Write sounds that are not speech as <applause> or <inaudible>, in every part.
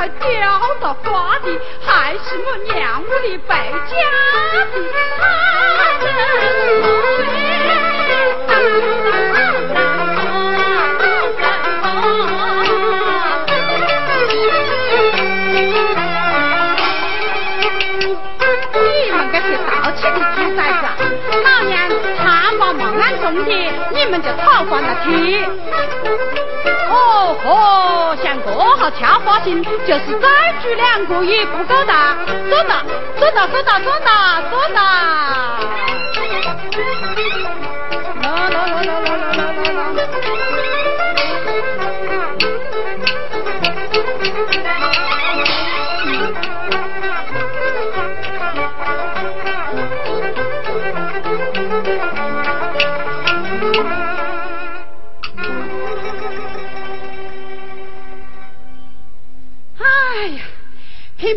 还吊着花的，还是我娘我的败家的。中的，你们就哦吼，像这好巧花心，就是再煮两个也不够哒，做哒做哒做哒做哒做哒。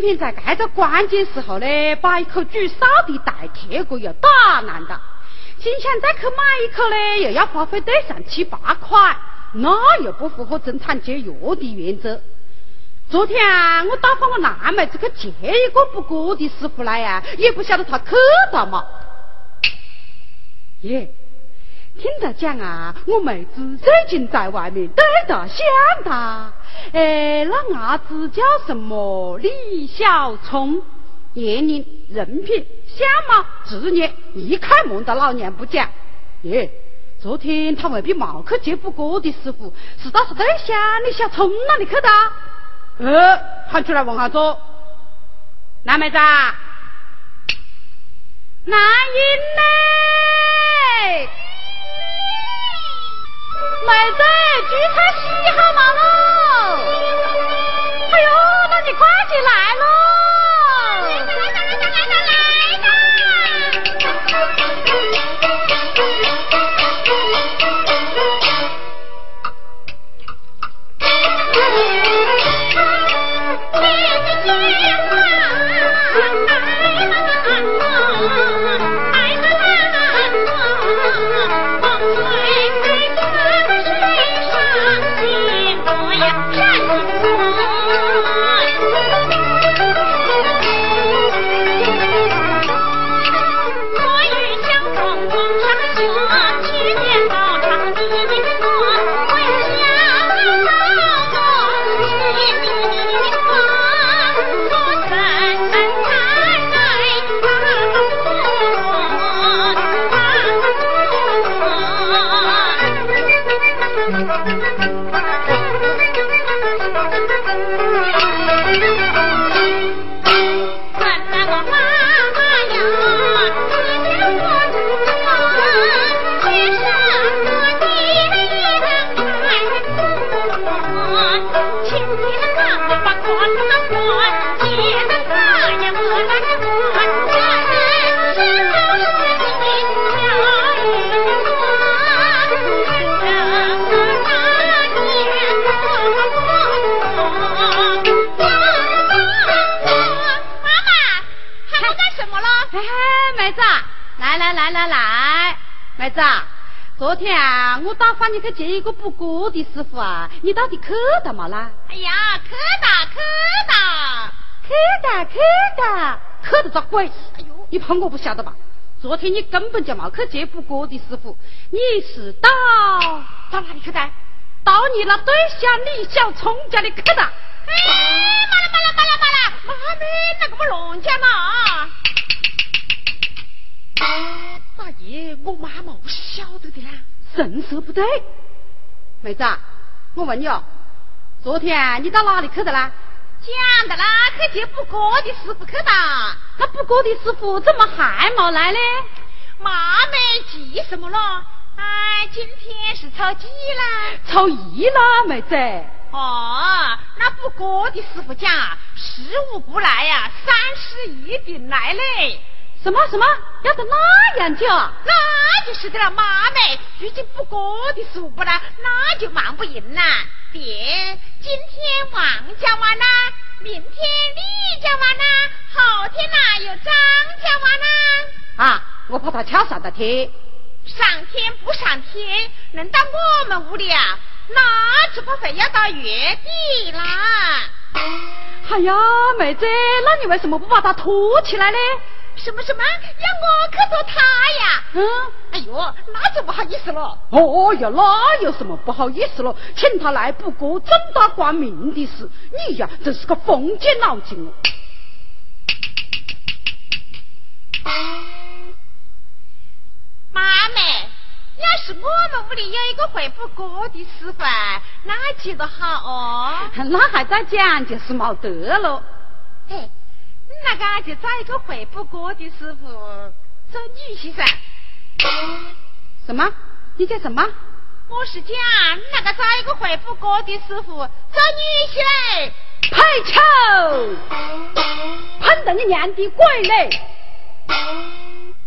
偏偏。在这个关键时候呢，把一口煮烧的代铁锅又打烂的，心想再去买一口呢，又要花费得上七八块，那又不符合生产节约的原则。昨天啊，我打发我男妹子去借一个不锅的师傅来呀，也不晓得他去了嘛。耶，听他讲啊，我妹子最近在外面对着相的。哎，那伢子叫什么？李小聪，年龄、人品、相貌、职业，一开门的老娘不讲。耶，昨天他未必没去接不过的师傅，是倒是对象李小聪哪里去的？呃，喊出来问下子。男妹子，男音嘞？妹子，煮菜洗好嘛喽？哎呦，那你快点来来来来，妹子啊，昨天啊，我打发你去接一个补锅的师傅啊，你到底去到嘛啦？哎呀，去哒去哒去哒去哒，去得着鬼！哎呦，你怕我不晓得吧？昨天你根本就没去接补锅的师傅，你是到到哪里去的？到你那对象李小聪家里去的。哎，妈了妈了妈了妈了，妈咪那个么乱讲嘛！大爷，我妈妈我晓得的啦。神色不对，妹子啊，我问你哦，昨天你到哪里去的啦？讲的啦，去接补锅的师傅去的。那补锅的师傅怎么还没来呢？妈没急什么了？哎，今天是初几啦？初一啦，妹子。哦，那不过的师傅讲，十五不来呀，三十一定来嘞。什么什么？要到那样久？那就是的了，妈咪。如今不过的师傅不来，那就忙不赢啦。别，今天王家完啦，明天李家完啦，后天呐有张家完啦。啊，我怕他敲上的天。上天不上天，轮到我们屋里啊，那只怕非要到月底啦。哎呀，妹子，那你为什么不把他拖起来呢？什么什么？要我去做他呀？嗯，哎呦，那就不好意思了。哦哟，那有什么不好意思了？请他来不过正大光明的事，你呀真是个封建脑筋哦。妈咪，要是我们屋里有一个会不过的师傅，那记得好哦。<laughs> 那还在讲就是没得了。哎。那个就找一个会不过的师傅做女婿噻。什么？你叫什么？我是讲那个找一个会不过的师傅做女婿嘞。排球，碰到你娘的鬼嘞！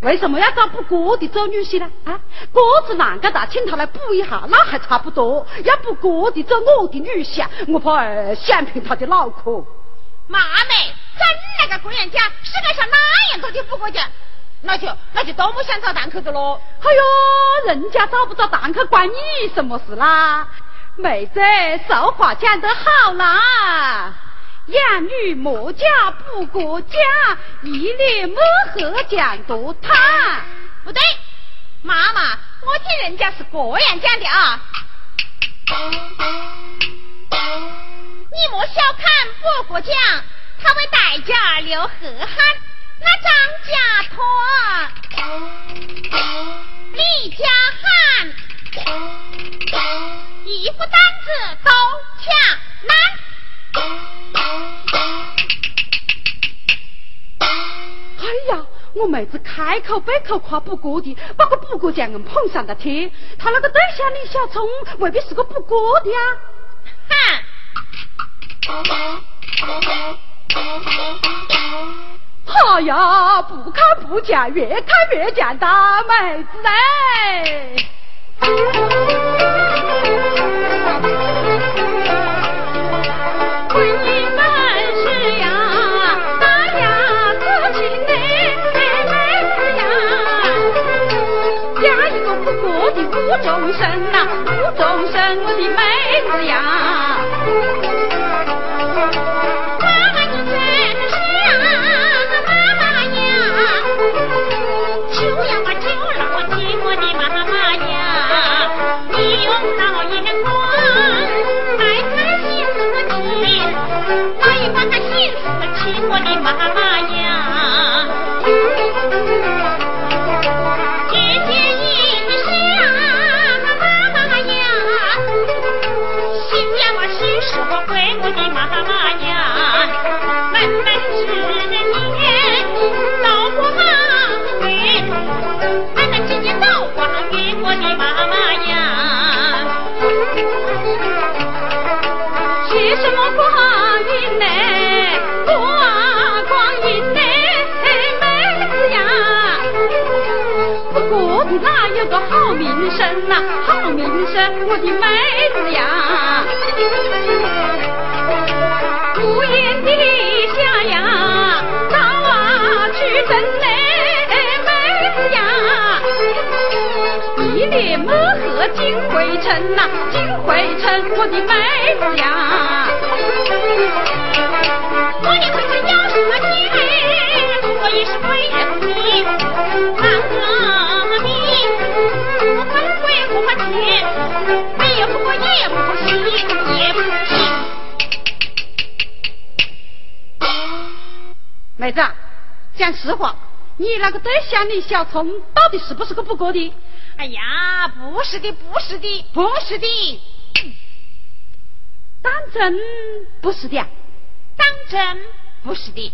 为什么要找不过的做女婿呢？啊，个子啷个大，请他来补一下，那还差不多。要不过的做我的女婿，我怕想凭他的脑壳。妈妹。个姑娘家世界上哪样多的不过去，那就那就多么想找档口的喽。哎呦，人家找不着档口关你什么事啦？妹子，俗话讲得好啦，养女莫嫁不过家，一年莫和讲多汤。不对，妈妈，我听人家是这样讲的啊。你莫小看不过奖。他为代价留河汉，那张家托，李家汉，一副担子都抢难。哎呀，我妹子开口闭口夸不过的，把个不过匠人捧上了天。他那个对象李小聪未必是个不过的呀。哼。哎呀，不看不见，越看越讲大妹子哎！是什么光运呢光阴呢妹子呀不过你？哪有个好名声呐？好名声，我的妹子呀！无言的金惠城呐，金惠城，我的妹子呀！我的妹子要什么钱？我也是为了你，那个你不管贵不管钱，没有不过也不行，也不行。妹子，讲实话。你那个对象李小聪到底是不是个不过的？哎呀，不是的，不是的，不是的，<coughs> 当真不是的，当真不是的。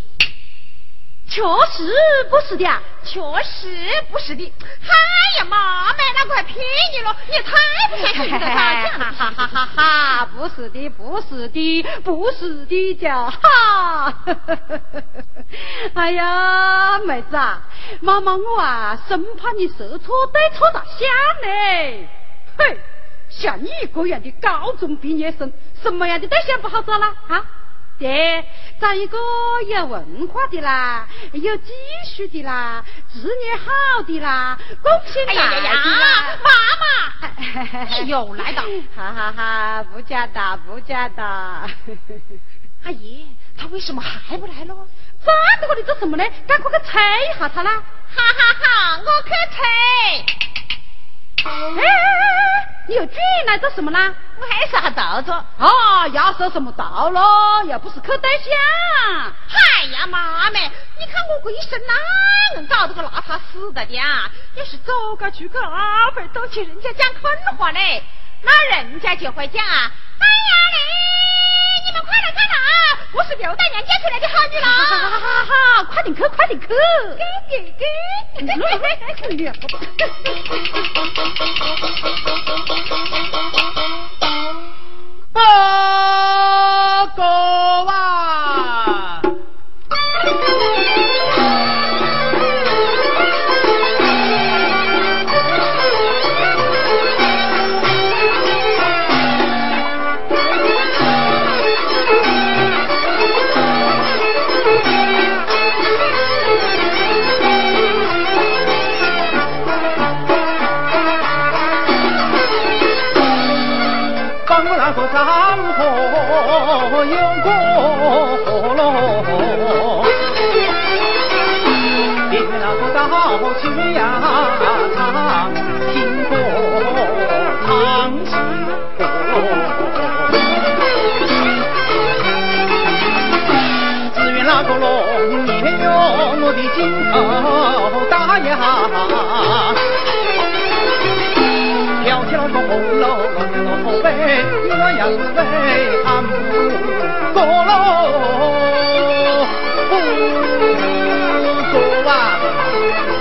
确实不是的，确实不是的。哎呀妈们，那我还骗你了？你太不相信了，哈哈哈哈哈！不是的，不是的，不是的，叫哈！哎呀，妹子啊，妈妈我啊，生怕你说错对错大想呢。嘿，像你这样的高中毕业生，什么样的对象不好找了啊？对，找一个有文化的啦，有技术的啦，职业好的啦，贡献大的啦。妈妈，<laughs> 你又来了，哈哈哈！不假的，不假的。阿姨，他为什么还不来咯？站在这里做什么呢？赶快去催一下他啦！哈哈哈！我去催。哎，你又进来做什么啦？我还是还到着。啊，要说什么倒咯，又不是去对象。哎呀，妈咪，你看我这一身哪能搞这个邋遢死的呀？要是走过去跟阿辈都去人家讲狠话嘞，那人家就会讲啊，哎呀嘞，你们快来看啊，我是刘大娘嫁出来的好女郎。哈哈哈哈！快点去，快点去。给给给。报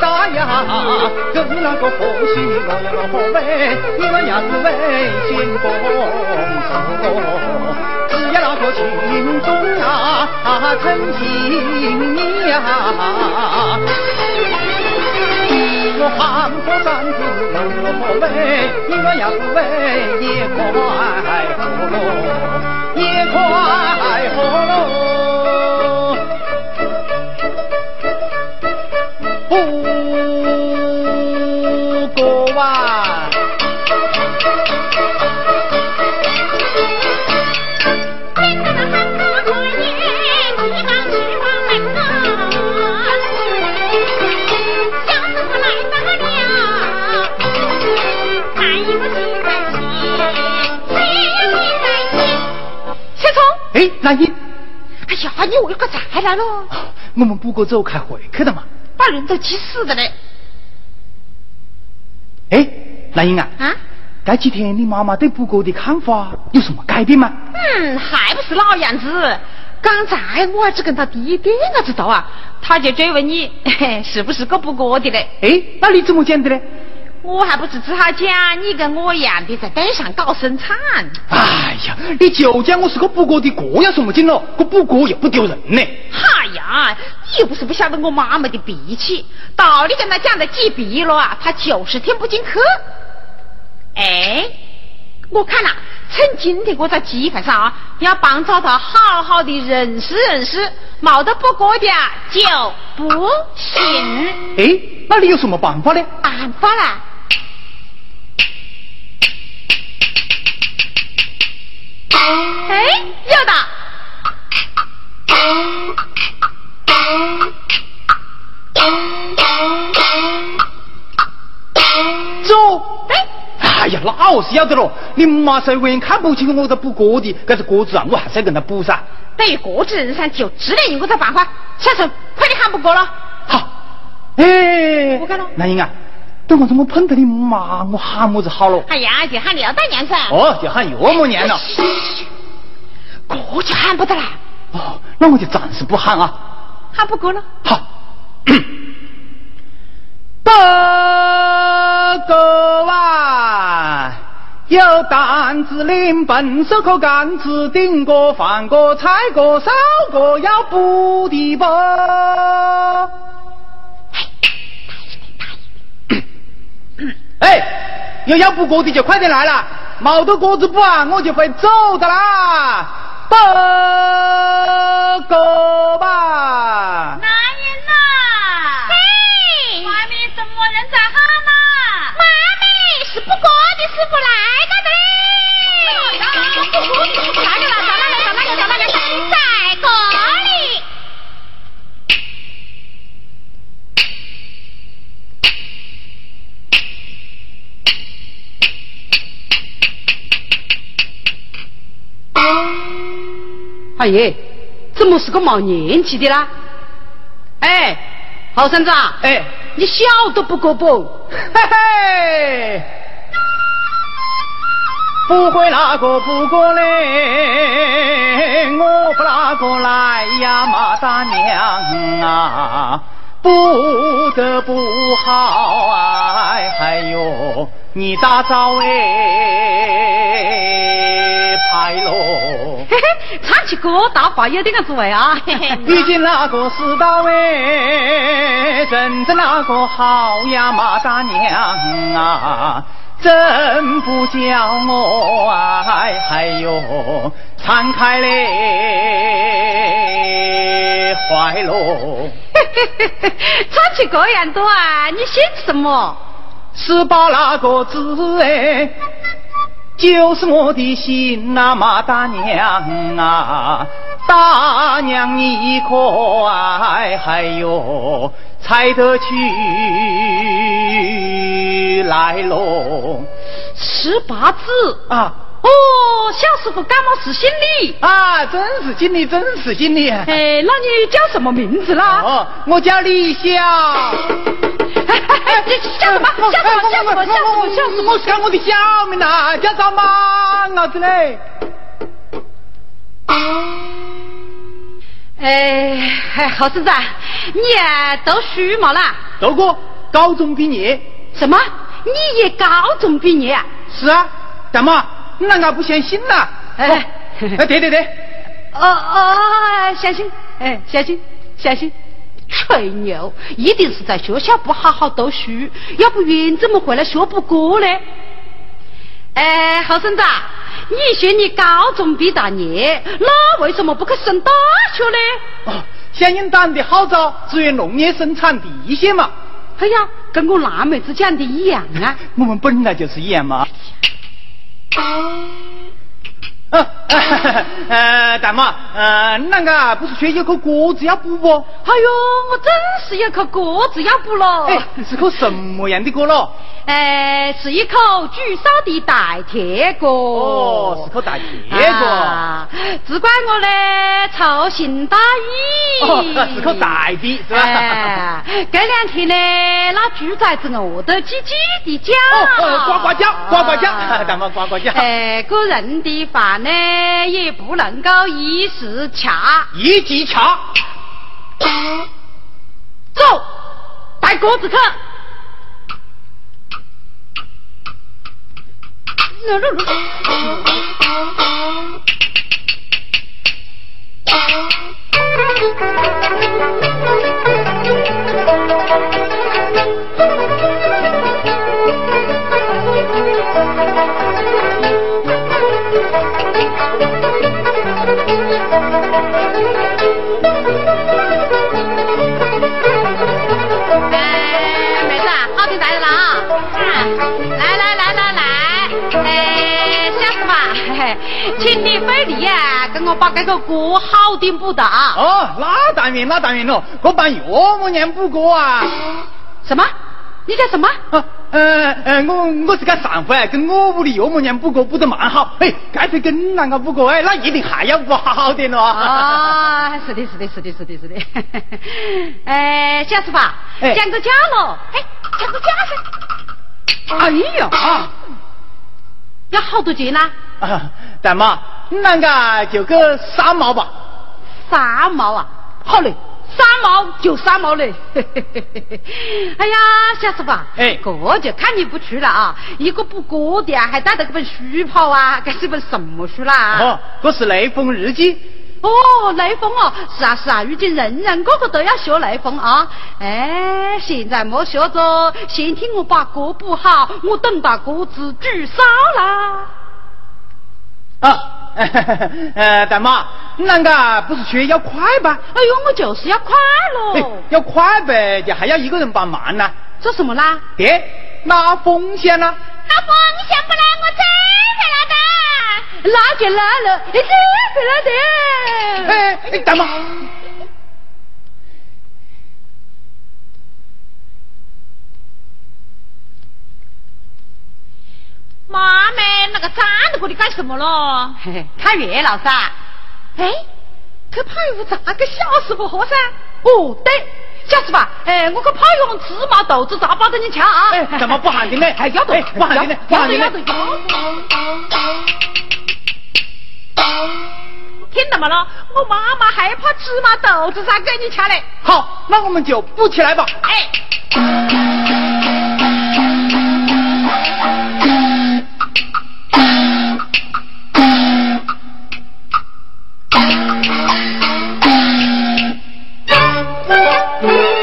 大呀，跟那个婆媳我要老好为，你们也是为建功事，只要那个群众啊真心你呀，我喊破嗓子我要好为，你们也是为也快活喽，也快活喽。哎，兰英，哎呀，你为何再来了？我们不过走开会去的嘛，把人都急死的嘞。哎，兰英啊，啊，这几天你妈妈对补哥的看法有什么改变吗？嗯，还不是老样子。刚才我只跟他提一点个知道啊，他就追问你是不是个补哥的嘞。哎，那你怎么讲的嘞？我还不是只好讲你跟我一样的在街上搞生产。哎呀，你就讲我是个补锅的，这有什么劲咯？我补锅又不丢人呢。哎呀，你又不是不晓得我妈妈的脾气，道理跟他讲了几遍了啊，他就是听不进去。哎，我看呐，趁今天我在机会上啊，要帮找他好好的认识认识，没得补锅的就不行。哎，那你有什么办法呢？办法啦？哎，要的。走。哎，哎呀，那是要得了。你妈是为看不起我在补锅的，这是锅子啊，我还是要跟他补噻。等于锅子人噻，就只能用这办法。小陈，快点喊不锅了。好。哎。等我怎么碰到你妈，我喊么子好了？哎呀，就喊廖大娘噻。哦，就喊岳母娘了。这就喊不得了。哦，那我就暂时不喊啊。喊不过了。好。不过啊，有担子拎，笨手可杆子顶过，饭过菜过烧过，要补的不？哎，有要补锅的就快点来了，冇得锅子补啊，我就会走的啦。不过吧。男人呐，嘿，外面怎么人在喊嘛？妈咪，是补锅的是不来了的嘞。哎爷，怎么是个冒年纪的啦？哎，后生子啊，哎，你晓得不过不？嘿嘿，不会那个不过嘞？我不那个来呀？马大娘啊，不得不好哎，还有你大早哎，拍喽。嘿嘿，唱起歌大话有点个滋味啊！遇见那个世道哎，真正那个好呀，马大娘啊，真不叫我哎，还有敞开嘞坏喽。唱起这样多啊，你姓什么？十八那个字哎。就是我的心呐，马大娘啊，大娘你可爱，还有猜得去来喽？十八字啊！哦，小师傅感冒是姓李啊，真是经理，真是经理。哎，那你叫什么名字啦？哦，我叫李笑。哎哎哎！叫什么？叫什么？叫什么？叫什么？叫什么？我讲我的小名呐，叫赵莽伢子嘞。哎，好孙子，你读书嘛啦？读过，高中毕业。什么？你也高中毕业啊？是啊，大妈，你啷个不相信呐？哎，哎，对对对。哦哦，相信，哎，相信，相信。吹牛，一定是在学校不好好读书，要不然怎么回来学补锅呢？哎，后生子，你说你高中毕大业，那为什么不去升大学呢？哦，响应党的号召，支援农业生产第一线嘛。哎呀，跟我那妹子讲的一样啊。<laughs> 我们本来就是一样嘛。呃，呃，大妈，呃，你那个不是说有颗锅子要补不？哎呦，我真是有颗锅子要补了。哎，是颗什么样的锅咯？哎，是一口煮烧的大铁锅。哦，是口大铁锅。只怪我嘞粗心大意。哦，是口大的，是吧？哎，这两天呢，那猪崽子饿得叽叽的叫。哦，呱呱叫，呱呱叫，<laughs> 大妈呱呱叫。哎，个人的饭呢，也不能够一时掐。一即吃。走，带锅子去。哎，妹子，好听来了啊！来来来来来，哎，下次吧，嘿，请你费力呀，跟我把这个歌好听补的啊？哦，那当然，那当然了，我办又么年补歌啊？什么？你讲什么？呃呃，我我是个丈夫哎，跟我屋里岳母娘补过补得蛮好。嘿，干脆跟那个补过哎，那一定还要补好点了。啊，是的，是的，是的，是的，是的。哎，小师傅，讲个价喽。哎，讲个价噻。哎呀啊！要好多钱呢？啊，大妈，那个就个三毛吧。三毛啊，好嘞，三毛就三毛嘞。<laughs> 哎呀，小师傅，哎，这就看你不出了啊！一个补锅的啊，还带着这本书跑啊，这是本什么书啦？哦，这是雷锋日记。哦，雷锋哦，是啊是啊，如今人人个个都要学雷锋啊。哎，现在莫学着，先听我把歌补好，我等把歌子煮烧啦。啊，<laughs> 呃，大妈，你啷个不是说要快吧？哎呦，我就是要快喽！要快呗，就还要一个人帮忙呢。做什么啦？对，拿风险啦。拿风险不来，我真回来的。拉就拉了，你真回来的。哎哎，大妈。妈咪，那个站在这里干什么了？嘿嘿，看热闹噻。哎，去派屋咋个小师傅喝噻？哦，对，小师傅，哎，我去派用芝麻豆子咋包着你吃啊？哎，怎么不喊你呢？哎，要得，不喊你呢，不喊的呢。听到没了？我妈妈害怕芝麻豆子噻，给你吃嘞。好，那我们就不起来吧。哎。thank you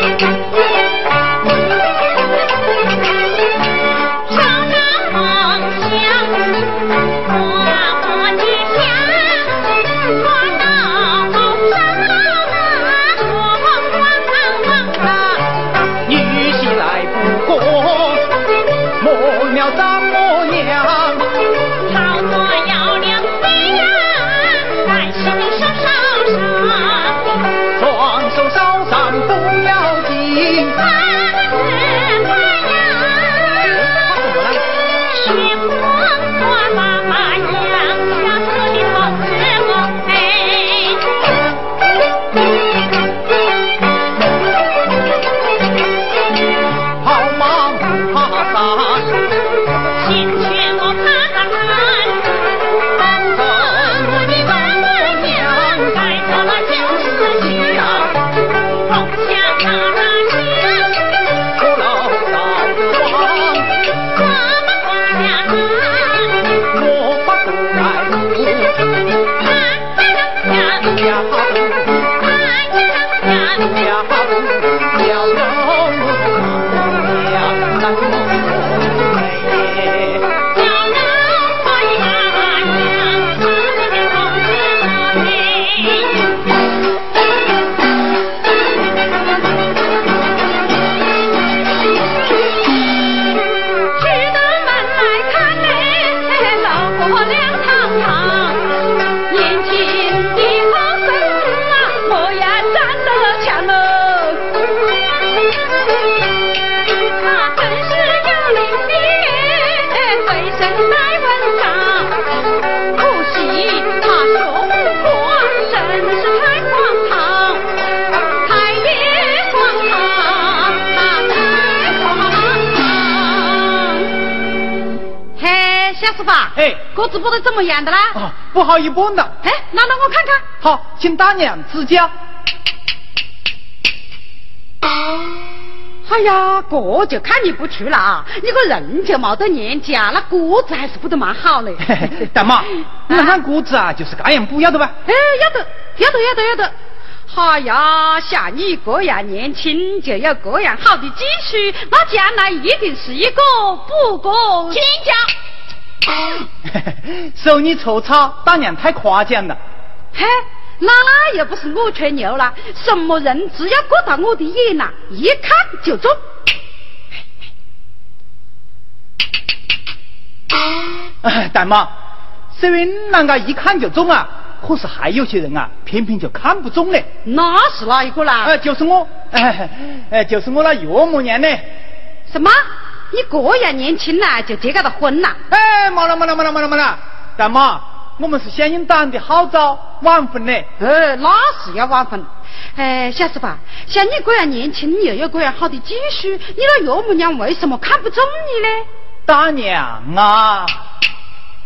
哎，鸽子不得怎么样的啦？哦，不好一半的。哎，拿来我看看。好，请大娘指教。哎呀，这就看你不出了啊，你个人就没得年纪啊，那果子还是不得蛮好嘞。大妈，你看果子啊，就是这样不要得吧？哎，要得，要得，要得，要得。哎呀，像你这样年轻，就有这样好的技术，那将来一定是一个不过天家。<laughs> 收你粗糙，大娘太夸奖了。嘿。那又不是我吹牛了，什么人只要过到我的眼呐，一看就中。哎，<laughs> 大妈，虽然啷个一看就中啊，可是还有些人啊，偏偏就看不中嘞。那是哪一个啦？呃，就是我，哎 <laughs> 哎，就是我那岳母娘呢。什么？你这样年轻呐，就结个的婚呐？哎，没了没了没了没了没了，大妈。我们是响应党的号召晚婚呢，呃，那是要晚婚。哎，小师傅，像你这样年轻又有这样好的技术，你那岳母娘为什么看不中你呢？大娘啊！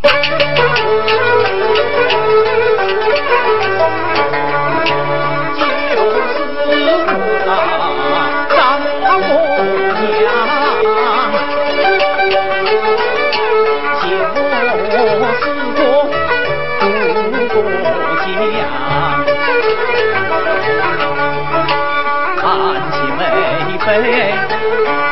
<laughs> yeah.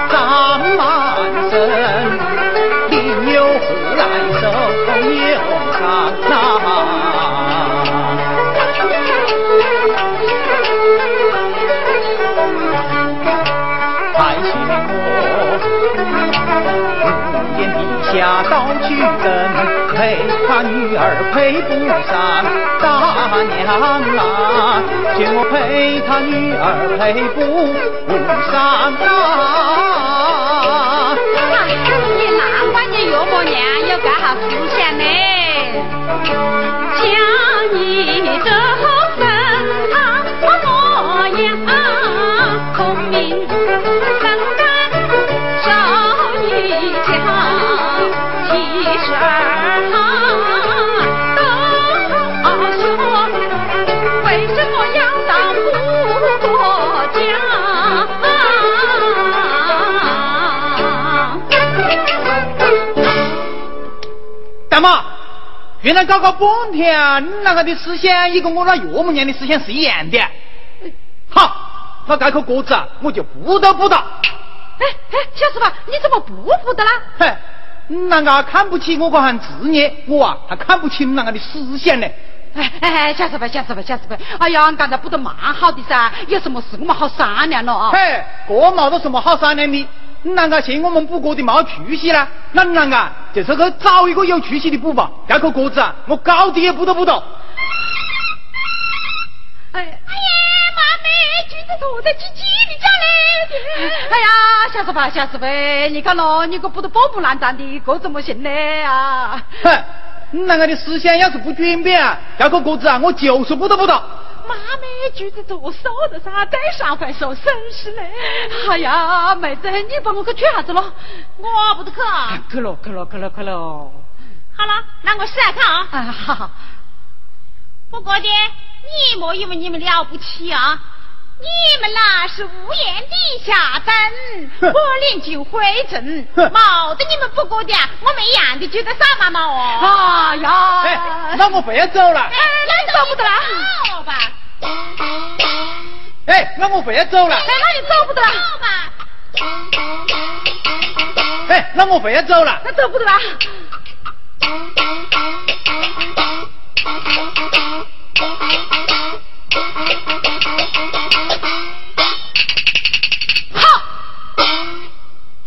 女儿配不上大娘啊，见我陪他女儿配不上啊。你难怪你岳母娘有这号思想呢，将你这。原来搞搞半天，你那个的思想也跟我那岳母娘的思想是一样的。好，那这颗果子啊，我就不得不到。哎哎，小师傅，你怎么不不得啦？嘿，那个看不起我这行职业，我啊还看不起那个的思想呢。哎哎，小师傅，小师傅，小师傅，哎呀，刚才不得蛮好的噻，有什么事我们好商量了啊？嘿，这没得什么好商量的。你啷个嫌我们补锅的没出息呢？那你啷个就是去找一个有出息的补吧？这个锅子啊，我高低也补都补到。哎哎呀，妈咪，橘子坐在的叫嘞！哎呀，小师傅，小师傅，你看咯，你个不得破破烂烂的，这怎么行呢啊？哼，你那个的思想要是不转变啊，这颗锅子啊，我就是不得不到。妈咪，橘子做瘦的噻，带上饭说省事嘞。哎呀，妹子，你帮我去取啥子咯？我不得去。去了，去了，去了，去了。好了，那我试下看啊。啊，好。不过的，你莫以为你们了不起啊！你们那是屋檐底下等，我连进回正，冇得你们不过的，我们一样的觉得傻妈妈哦。哎呀，哎，那我不要走了。哎，那走不得了。好吧。哎，那我不要走了。哎，那你走不得了。好吧。哎，那我不要走了。那走不得了。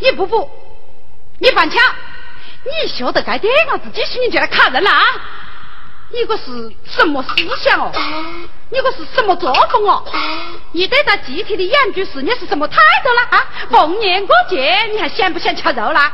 你不服，你犯抢，你学得该点啊自己心里就来砍人了啊！你个是什么思想哦？你个是什么作风哦？你对待集体的养猪事，你是什么态度啦？啊，逢年过节你还想不想吃肉啦？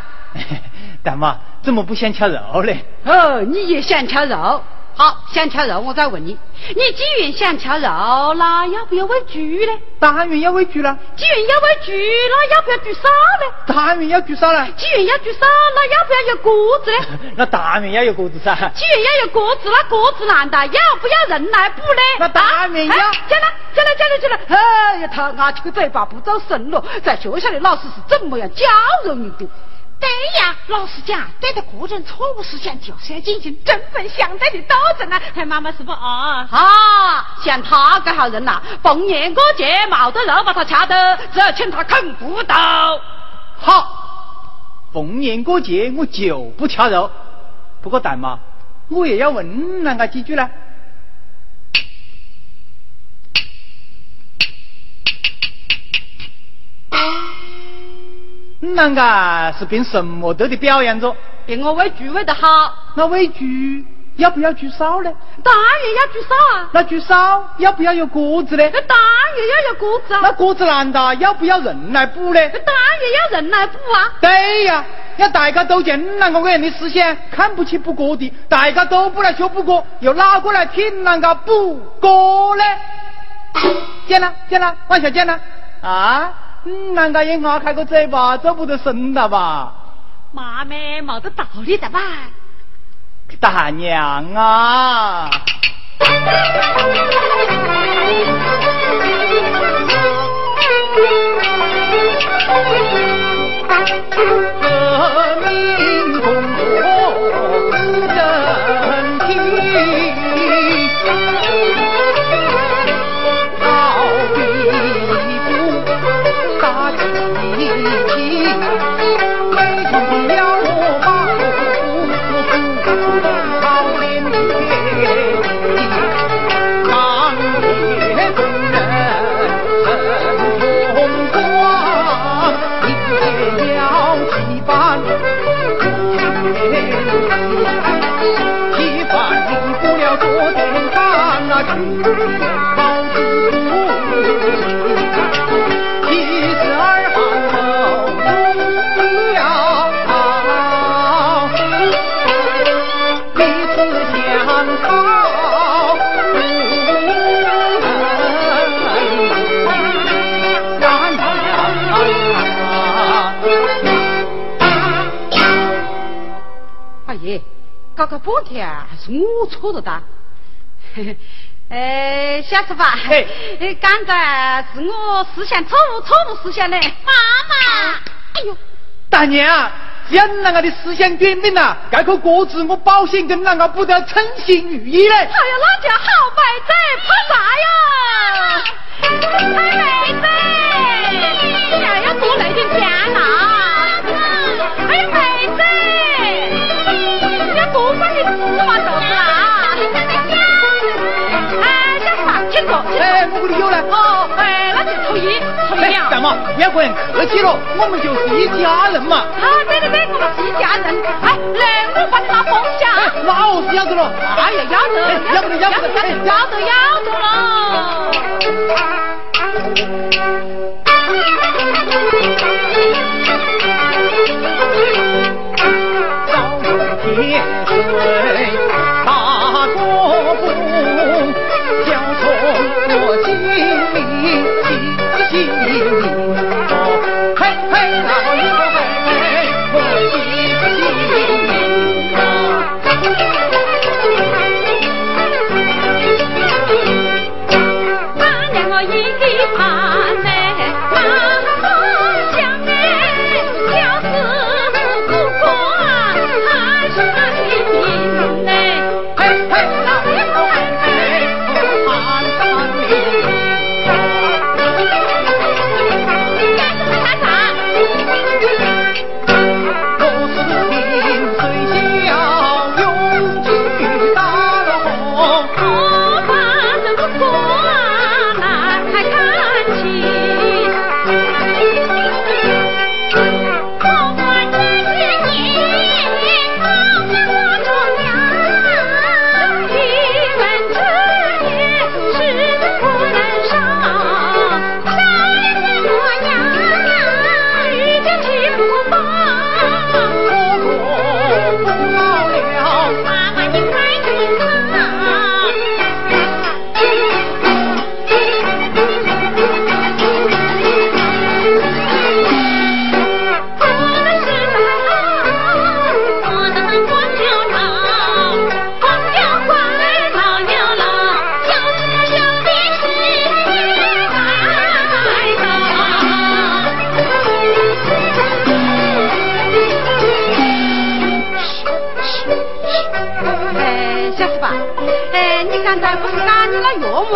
<laughs> 大妈，怎么不想吃肉嘞？哦，你也想吃肉？好，想吃肉，我再问你，你既然想吃肉，那要不要喂猪呢？当然要喂猪了。既然要喂猪，那要不要猪烧呢？当然要猪烧了。既然要猪烧，那要不要有锅子呢？<laughs> 那当然要有锅子噻。既然要有锅子，那锅子难道要不要人来补呢？那当然要。进来，进来，进来，进来！哎呀，他啊起个嘴巴不走神了，在学校的老师是怎么样教育你的？对呀，老实讲，对待个人错误思想就是要进行针锋相对的斗争啊！妈妈是不啊？啊，像他这号人呐，逢年过节冇得肉把他掐的，只要请他啃骨头。好，逢年过节我就不掐肉。不过大妈，我也要问那个几句呢？啷个是凭什么得的表扬着？凭我喂猪喂得好。那喂猪要不要猪烧呢？当然要猪烧啊。那猪烧要不要有锅子呢？那当然要有锅子啊。那锅子难道要不要人来补呢？那当然要人来补啊。对呀，要大家都见啷个个人的思想看不起补锅的，大家都不来学补锅，又哪个来听啷个补锅呢？见了见了，往下见了啊。嗯，难道也牙开个嘴巴，走不得神了吧？妈咪，没得道理的吧？大娘啊！<laughs> 搞个半天还是我错了哒。哎，小师傅，哎，刚才是我思想错误，错误思想呢。妈妈，哎呦，大娘，只要啷个的思想转变了，这颗锅子我保险跟啷个不得称心如意嘞。哎呀，那叫好妹子，怕啥呀？妹哦，哎，那就抽一，抽一两。大妈，不要跟人客气了，我们就是一家人嘛。啊，对对对，我们是一家人。哎，来，我把你拿风箱。那我是要得了。哎呀，要得，要得，要得，要得，要得了。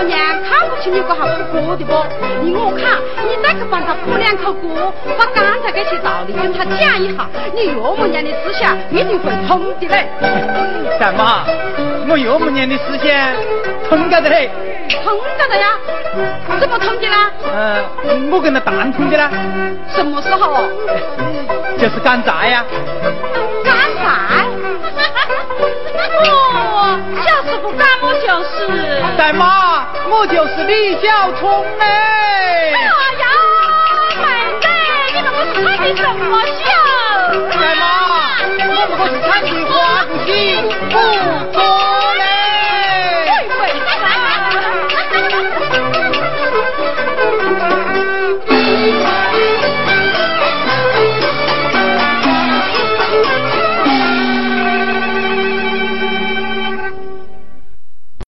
娘看不起你个好不过的不？依我看，你再去帮他补两口锅，把刚才这些道理跟他讲一下，你岳母娘的思想一定会通的嘞。大妈，我岳母娘的思想通个的嘞。通着的呀？怎么通的啦？嗯，我跟他谈通的啦。什么时候？就是刚才呀。刚才？哦，<laughs> 小是不干我就是大妈我就是李小聪哎呀妹妹你们可是穿的什么小大妈我们可是穿的花不起不多